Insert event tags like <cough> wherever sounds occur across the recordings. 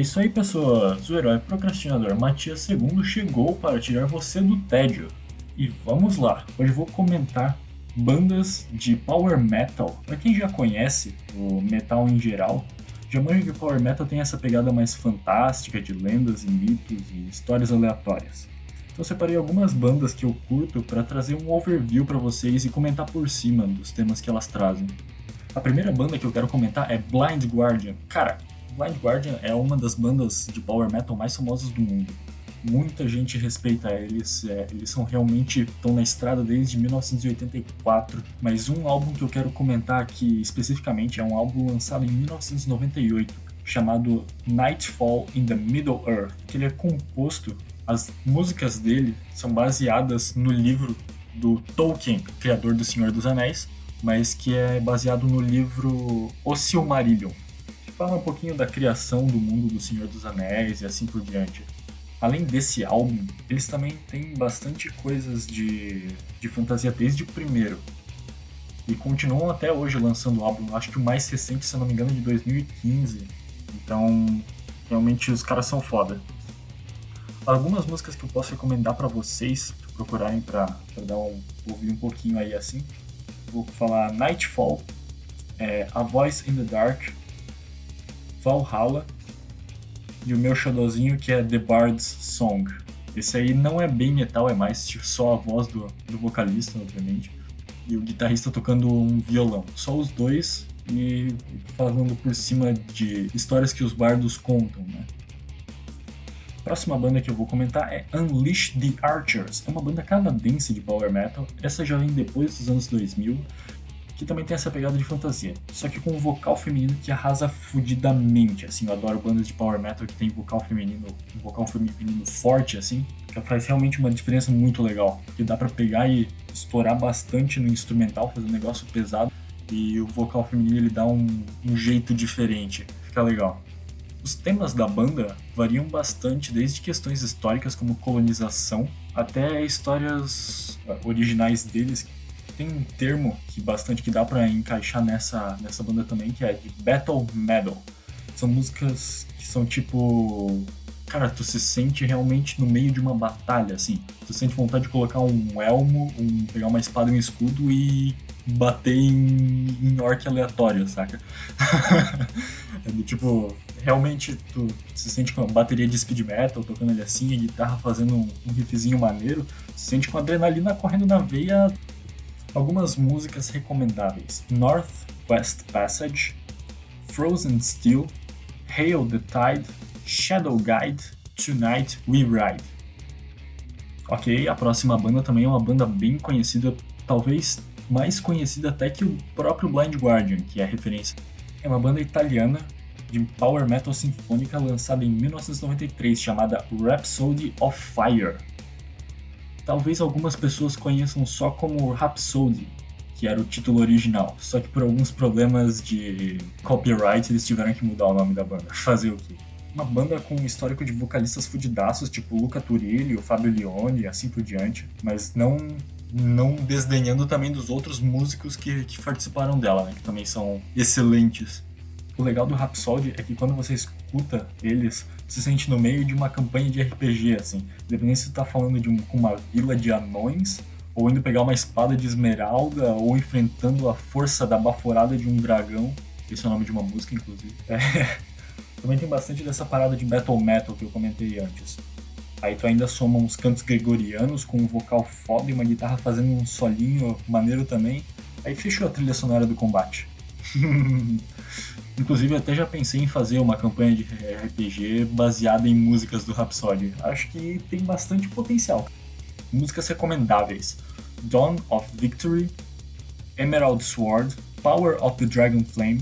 isso aí, pessoas. O herói procrastinador Matias II chegou para tirar você do tédio. E vamos lá. Hoje vou comentar bandas de power metal. Para quem já conhece o metal em geral, já manja que o power metal tem essa pegada mais fantástica de lendas e mitos e histórias aleatórias. Então separei algumas bandas que eu curto para trazer um overview para vocês e comentar por cima dos temas que elas trazem. A primeira banda que eu quero comentar é Blind Guardian. Cara, Blind Guardian é uma das bandas de power metal mais famosas do mundo. Muita gente respeita eles, é, eles são realmente estão na estrada desde 1984. Mas um álbum que eu quero comentar aqui especificamente é um álbum lançado em 1998 chamado Nightfall in the Middle Earth, que ele é composto, as músicas dele são baseadas no livro do Tolkien, criador do Senhor dos Anéis, mas que é baseado no livro O Silmarillion, fala um pouquinho da criação do mundo do Senhor dos Anéis e assim por diante. Além desse álbum, eles também têm bastante coisas de, de fantasia desde o primeiro. E continuam até hoje lançando álbum. Acho que o mais recente, se não me engano, é de 2015. Então, realmente os caras são foda. Algumas músicas que eu posso recomendar para vocês procurarem para dar um ouvir um pouquinho aí assim. Vou falar Nightfall, é, A Voice in the Dark, Valhalla e o meu xodózinho que é The Bard's Song. Esse aí não é bem metal, é mais tipo, só a voz do, do vocalista, obviamente, e o guitarrista tocando um violão. Só os dois e falando por cima de histórias que os bardos contam, né? Próxima banda que eu vou comentar é Unleash the Archers. É uma banda canadense de power metal. Essa já vem depois dos anos 2000 que também tem essa pegada de fantasia. Só que com um vocal feminino que arrasa fudidamente, assim, eu adoro bandas de power metal que tem vocal feminino, um vocal feminino forte, assim, que faz realmente uma diferença muito legal, que dá para pegar e explorar bastante no instrumental, fazer um negócio pesado, e o vocal feminino ele dá um, um jeito diferente, fica legal. Os temas da banda variam bastante, desde questões históricas como colonização até histórias originais deles tem um termo que bastante que dá para encaixar nessa, nessa banda também, que é de Battle Metal. São músicas que são tipo. Cara, tu se sente realmente no meio de uma batalha, assim. Tu sente vontade de colocar um elmo, um, pegar uma espada e um escudo e bater em, em orc aleatório, saca? <laughs> é do, tipo, realmente tu se sente com a bateria de speed metal tocando ali assim, a guitarra fazendo um, um riffzinho maneiro, se sente com adrenalina correndo na veia Algumas músicas recomendáveis: Northwest Passage, Frozen Steel, Hail the Tide, Shadow Guide, Tonight We Ride. Ok, a próxima banda também é uma banda bem conhecida, talvez mais conhecida até que o próprio Blind Guardian, que é a referência. É uma banda italiana de power metal sinfônica lançada em 1993 chamada Rhapsody of Fire talvez algumas pessoas conheçam só como Rhapsody, que era o título original. Só que por alguns problemas de copyright eles tiveram que mudar o nome da banda. <laughs> Fazer o quê? Uma banda com um histórico de vocalistas fudidaços, tipo Luca Turilli, o Fabio Leone e assim por diante, mas não não desdenhando também dos outros músicos que, que participaram dela, né, que também são excelentes. O legal do Rhapsody é que quando você escuta eles, se sente no meio de uma campanha de RPG, assim. Independente se tu tá falando de um, uma vila de anões, ou indo pegar uma espada de esmeralda, ou enfrentando a força da baforada de um dragão. Esse é o nome de uma música, inclusive. <laughs> É. Também tem bastante dessa parada de metal metal que eu comentei antes. Aí tu ainda soma uns cantos gregorianos com um vocal foda e uma guitarra fazendo um solinho maneiro também. Aí fechou a trilha sonora do combate. <laughs> Inclusive, até já pensei em fazer uma campanha de RPG baseada em músicas do Rhapsody. Acho que tem bastante potencial. Músicas recomendáveis: Dawn of Victory, Emerald Sword, Power of the Dragon Flame,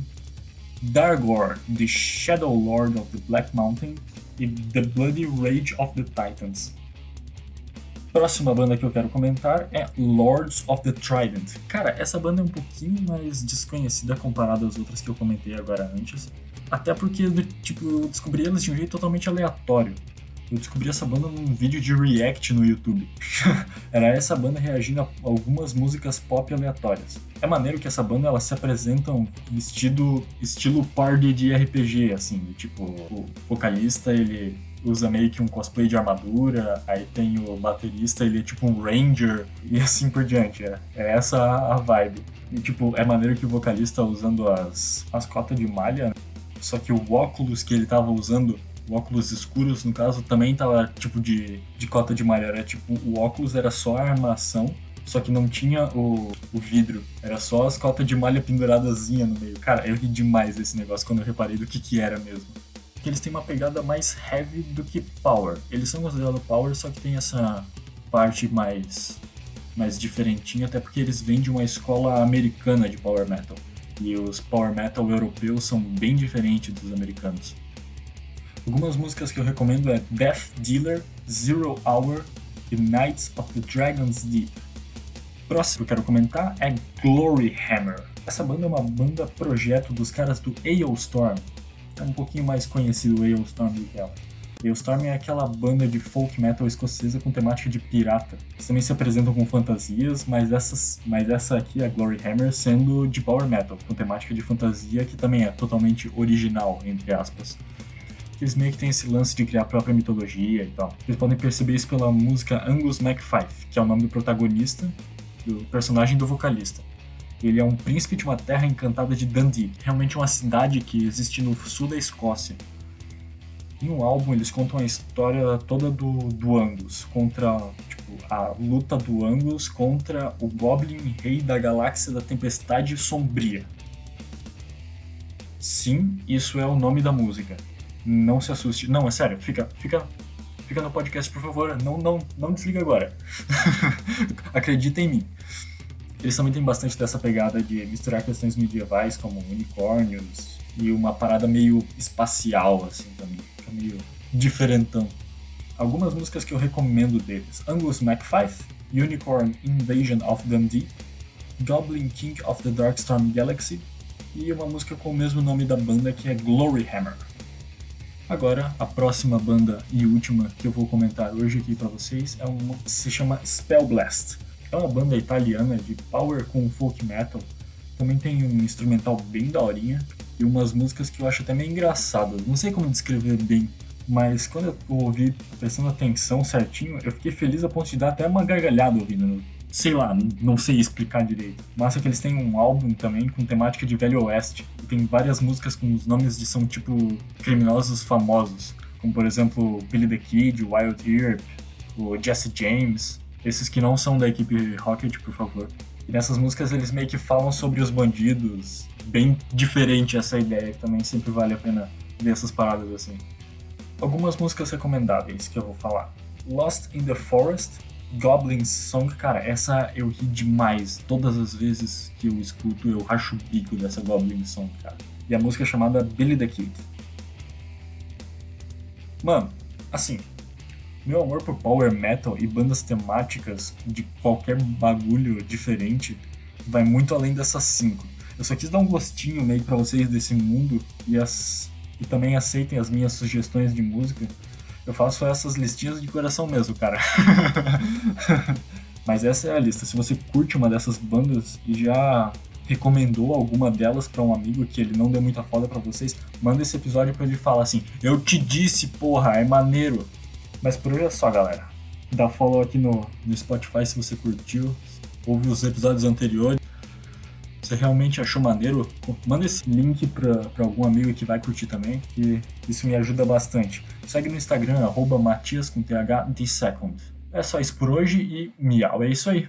Dargor, The Shadow Lord of the Black Mountain e The Bloody Rage of the Titans próxima banda que eu quero comentar é Lords of the Trident. Cara, essa banda é um pouquinho mais desconhecida comparada às outras que eu comentei agora antes. Até porque, tipo, eu descobri elas de um jeito totalmente aleatório. Eu descobri essa banda num vídeo de react no YouTube. <laughs> Era essa banda reagindo a algumas músicas pop aleatórias. É maneiro que essa banda ela se apresenta vestido estilo party de RPG, assim, tipo, o vocalista ele usa meio que um cosplay de armadura, aí tem o baterista, ele é tipo um ranger, <laughs> e assim por diante. É, é essa a vibe. E, tipo, é maneiro que o vocalista usando as, as cotas de malha, só que o óculos que ele tava usando óculos escuros, no caso, também tava tipo de, de cota de malha. Era tipo, o óculos era só a armação, só que não tinha o, o vidro. Era só as cotas de malha penduradazinha no meio. Cara, eu ri demais desse negócio quando eu reparei do que que era mesmo. Que eles têm uma pegada mais heavy do que power. Eles são considerados power, só que tem essa parte mais mais diferentinha, até porque eles vêm de uma escola americana de power metal. E os power metal europeus são bem diferentes dos americanos. Algumas músicas que eu recomendo é Death Dealer, Zero Hour e Knights of the Dragon's Deep. Próximo que eu quero comentar é Glory Hammer. Essa banda é uma banda projeto dos caras do Aeostorm. É um pouquinho mais conhecido o Aeostorm do que ela. Aeostorm é aquela banda de folk metal escocesa com temática de pirata. Eles também se apresentam com fantasias, mas, essas, mas essa aqui, a Glory Hammer, sendo de power metal, com temática de fantasia que também é totalmente original, entre aspas eles meio que têm esse lance de criar a própria mitologia e tal. Vocês podem perceber isso pela música Angus MacFife, que é o nome do protagonista, do personagem do vocalista. Ele é um príncipe de uma terra encantada de Dundee, realmente uma cidade que existe no sul da Escócia. Em um álbum eles contam a história toda do, do Angus, contra tipo, a luta do Angus contra o Goblin Rei da Galáxia da Tempestade Sombria. Sim, isso é o nome da música não se assuste. Não, é sério, fica, fica, fica no podcast, por favor. Não, não, não desliga agora. <laughs> Acredita em mim. Eles também têm bastante dessa pegada de misturar questões medievais, como unicórnios, e uma parada meio espacial, assim, também. Fica meio diferentão. Algumas músicas que eu recomendo deles: Angus MacFife, Unicorn Invasion of Dundee, Goblin King of the Darkstorm Galaxy, e uma música com o mesmo nome da banda que é Glory Hammer. Agora, a próxima banda e última que eu vou comentar hoje aqui para vocês é uma se chama Spellblast. É uma banda italiana de power com folk metal. Também tem um instrumental bem daorinha e umas músicas que eu acho até meio engraçadas. Não sei como descrever bem, mas quando eu ouvi prestando atenção certinho, eu fiquei feliz a ponto de dar até uma gargalhada ouvindo sei lá, não sei explicar direito. Massa que eles têm um álbum também com temática de Velho Oeste. E tem várias músicas com os nomes de são tipo criminosos famosos. Como por exemplo Billy the Kid, Wild Earp, o Jesse James. Esses que não são da equipe Rocket, por favor. E nessas músicas eles meio que falam sobre os bandidos. Bem diferente essa ideia, que também sempre vale a pena ver essas paradas assim. Algumas músicas recomendáveis que eu vou falar. Lost in the Forest, Goblins Song, cara, essa eu ri demais. Todas as vezes que eu escuto, eu racho o bico dessa Goblin Song, cara. E a música é chamada Billy the Kid. Mano, assim, meu amor por power metal e bandas temáticas de qualquer bagulho diferente vai muito além dessas cinco. Eu só quis dar um gostinho meio para vocês desse mundo e, as, e também aceitem as minhas sugestões de música eu faço essas listinhas de coração mesmo, cara. <laughs> Mas essa é a lista. Se você curte uma dessas bandas e já recomendou alguma delas para um amigo que ele não deu muita foda para vocês, manda esse episódio para ele falar assim: "Eu te disse, porra, é maneiro". Mas por hoje é só, galera. Dá follow aqui no, no Spotify se você curtiu, ouve os episódios anteriores você realmente achou maneiro, manda esse link para algum amigo que vai curtir também, que isso me ajuda bastante. Segue no Instagram, arroba Matias com TH de Second. É só isso por hoje e miau, é isso aí.